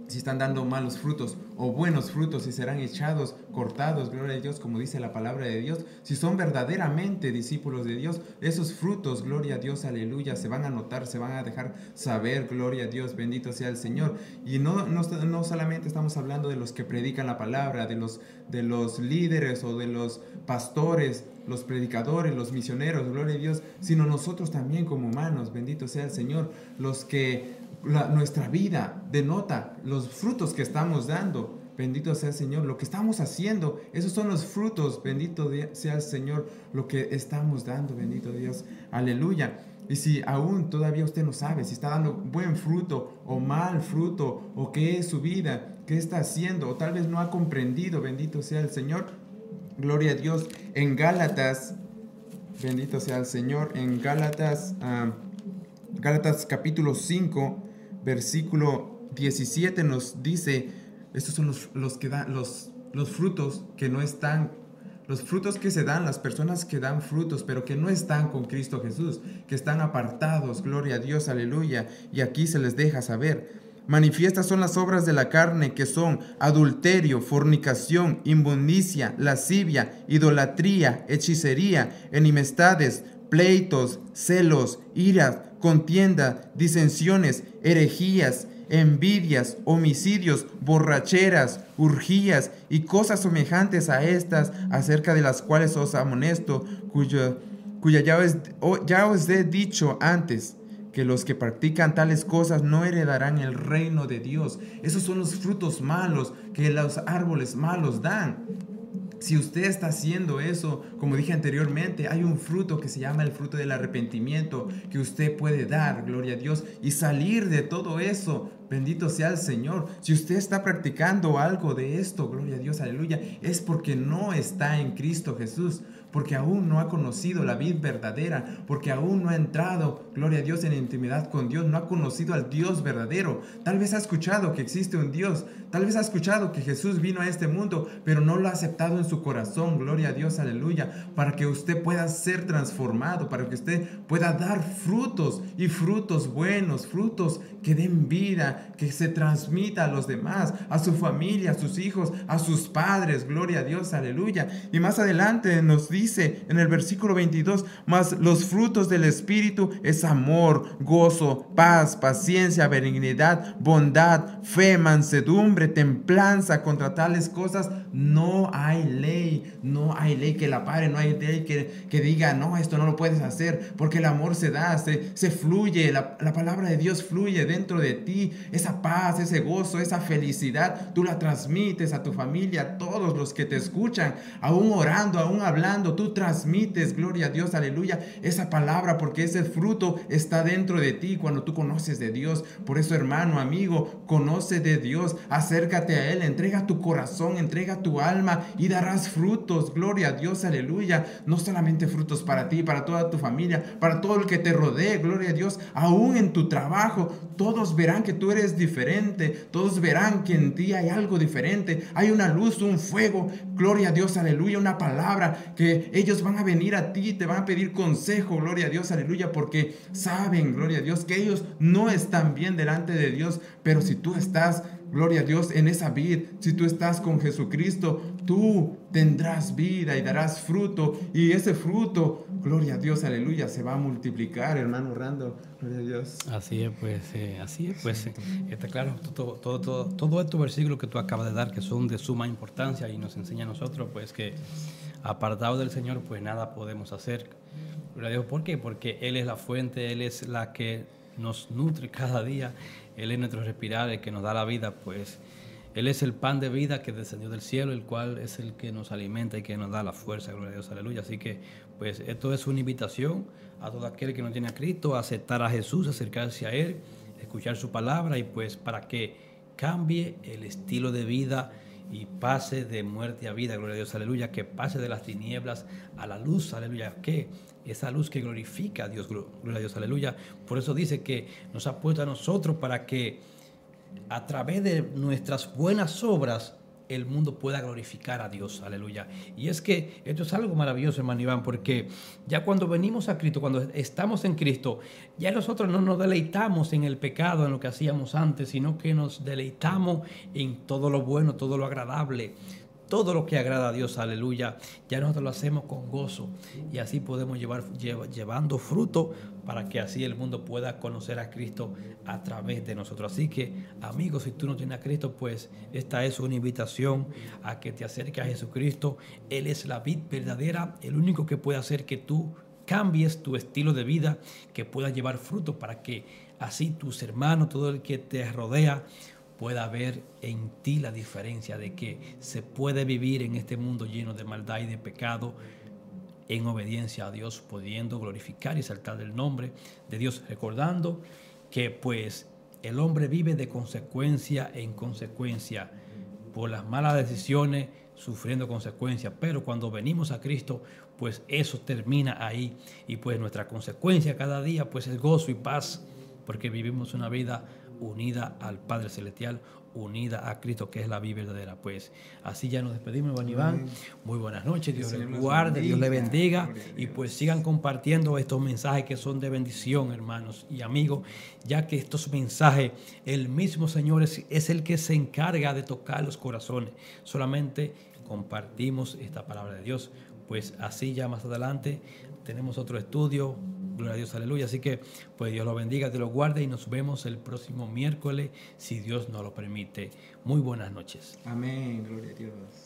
Si están dando malos frutos o buenos frutos, si serán echados, cortados, gloria a Dios, como dice la palabra de Dios, si son verdaderamente discípulos de Dios, esos frutos, gloria a Dios, aleluya, se van a notar, se van a dejar saber, gloria a Dios, bendito sea el Señor. Y no, no, no solamente estamos hablando de los que predican la palabra, de los, de los líderes o de los pastores, los predicadores, los misioneros, gloria a Dios, sino nosotros también como humanos, bendito sea el Señor, los que nuestra vida denota los frutos que estamos dando. Bendito sea el Señor. Lo que estamos haciendo, esos son los frutos. Bendito sea el Señor. Lo que estamos dando. Bendito Dios. Aleluya. Y si aún todavía usted no sabe si está dando buen fruto o mal fruto o qué es su vida, qué está haciendo o tal vez no ha comprendido, bendito sea el Señor. Gloria a Dios. En Gálatas, bendito sea el Señor. En Gálatas, ah, Gálatas capítulo 5, versículo 17 nos dice, estos son los, que dan, los, los frutos que no están, los frutos que se dan, las personas que dan frutos, pero que no están con Cristo Jesús, que están apartados, gloria a Dios, aleluya, y aquí se les deja saber. Manifiestas son las obras de la carne que son adulterio, fornicación, inmundicia, lascivia, idolatría, hechicería, enemistades, pleitos, celos, iras, contienda, disensiones, herejías, envidias, homicidios, borracheras, urgías y cosas semejantes a estas, acerca de las cuales os amonesto, cuya, cuya ya, os, ya os he dicho antes que los que practican tales cosas no heredarán el reino de Dios. Esos son los frutos malos que los árboles malos dan. Si usted está haciendo eso, como dije anteriormente, hay un fruto que se llama el fruto del arrepentimiento que usted puede dar, gloria a Dios, y salir de todo eso. Bendito sea el Señor. Si usted está practicando algo de esto, gloria a Dios, aleluya, es porque no está en Cristo Jesús porque aún no ha conocido la vida verdadera, porque aún no ha entrado, gloria a Dios, en intimidad con Dios, no ha conocido al Dios verdadero. Tal vez ha escuchado que existe un Dios, tal vez ha escuchado que Jesús vino a este mundo, pero no lo ha aceptado en su corazón, gloria a Dios, aleluya, para que usted pueda ser transformado, para que usted pueda dar frutos y frutos buenos, frutos que den vida, que se transmita a los demás, a su familia, a sus hijos, a sus padres, gloria a Dios, aleluya. Y más adelante nos dice, en el versículo 22, mas los frutos del Espíritu es amor, gozo, paz, paciencia, benignidad, bondad, fe, mansedumbre, templanza. Contra tales cosas no hay ley, no hay ley que la pare, no hay ley que, que diga, no, esto no lo puedes hacer, porque el amor se da, se, se fluye, la, la palabra de Dios fluye dentro de ti, esa paz, ese gozo, esa felicidad, tú la transmites a tu familia, a todos los que te escuchan, aún orando, aún hablando tú transmites, gloria a Dios, aleluya, esa palabra, porque ese fruto está dentro de ti cuando tú conoces de Dios. Por eso, hermano, amigo, conoce de Dios, acércate a Él, entrega tu corazón, entrega tu alma y darás frutos, gloria a Dios, aleluya. No solamente frutos para ti, para toda tu familia, para todo el que te rodee, gloria a Dios, aún en tu trabajo, todos verán que tú eres diferente, todos verán que en ti hay algo diferente, hay una luz, un fuego, gloria a Dios, aleluya, una palabra que ellos van a venir a ti, te van a pedir consejo, gloria a Dios, aleluya, porque saben, gloria a Dios, que ellos no están bien delante de Dios, pero si tú estás gloria a Dios, en esa vid. Si tú estás con Jesucristo, tú tendrás vida y darás fruto. Y ese fruto, gloria a Dios, aleluya, se va a multiplicar, hermano Rando. Gloria a Dios. Así es, pues, eh, así es, pues, eh, está claro, todo, todo, todo, todo estos versículos que tú acabas de dar, que son de suma importancia y nos enseña a nosotros, pues, que apartado del Señor, pues nada podemos hacer. Gloria a Dios, ¿por qué? Porque Él es la fuente, Él es la que nos nutre cada día, Él es nuestro respirar, el que nos da la vida, pues Él es el pan de vida que descendió del cielo, el cual es el que nos alimenta y que nos da la fuerza, gloria a Dios, aleluya. Así que, pues esto es una invitación a todo aquel que no tiene a Cristo, a aceptar a Jesús, acercarse a Él, escuchar su palabra y pues para que cambie el estilo de vida y pase de muerte a vida, gloria a Dios, aleluya, que pase de las tinieblas a la luz, aleluya, que esa luz que glorifica a Dios, gloria a Dios, aleluya. Por eso dice que nos ha puesto a nosotros para que a través de nuestras buenas obras el mundo pueda glorificar a Dios, aleluya. Y es que esto es algo maravilloso, hermano Iván, porque ya cuando venimos a Cristo, cuando estamos en Cristo, ya nosotros no nos deleitamos en el pecado, en lo que hacíamos antes, sino que nos deleitamos en todo lo bueno, todo lo agradable todo lo que agrada a Dios, aleluya, ya nosotros lo hacemos con gozo y así podemos llevar llevando fruto para que así el mundo pueda conocer a Cristo a través de nosotros. Así que, amigos, si tú no tienes a Cristo, pues esta es una invitación a que te acerques a Jesucristo. Él es la vid verdadera, el único que puede hacer que tú cambies tu estilo de vida, que pueda llevar fruto para que así tus hermanos, todo el que te rodea, pueda ver en ti la diferencia de que se puede vivir en este mundo lleno de maldad y de pecado en obediencia a Dios, pudiendo glorificar y saltar del nombre de Dios, recordando que pues el hombre vive de consecuencia en consecuencia por las malas decisiones, sufriendo consecuencias, pero cuando venimos a Cristo, pues eso termina ahí. Y pues nuestra consecuencia cada día pues es gozo y paz, porque vivimos una vida unida al Padre Celestial, unida a Cristo, que es la vida verdadera. Pues así ya nos despedimos, Iván Iván. Muy buenas noches, Dios les guarde, Dios le bendiga y pues sigan compartiendo estos mensajes que son de bendición, hermanos y amigos, ya que estos mensajes, el mismo Señor es, es el que se encarga de tocar los corazones. Solamente compartimos esta palabra de Dios. Pues así ya más adelante tenemos otro estudio, gloria a Dios, aleluya. Así que, pues Dios lo bendiga, te lo guarde y nos vemos el próximo miércoles, si Dios nos lo permite. Muy buenas noches. Amén, gloria a Dios.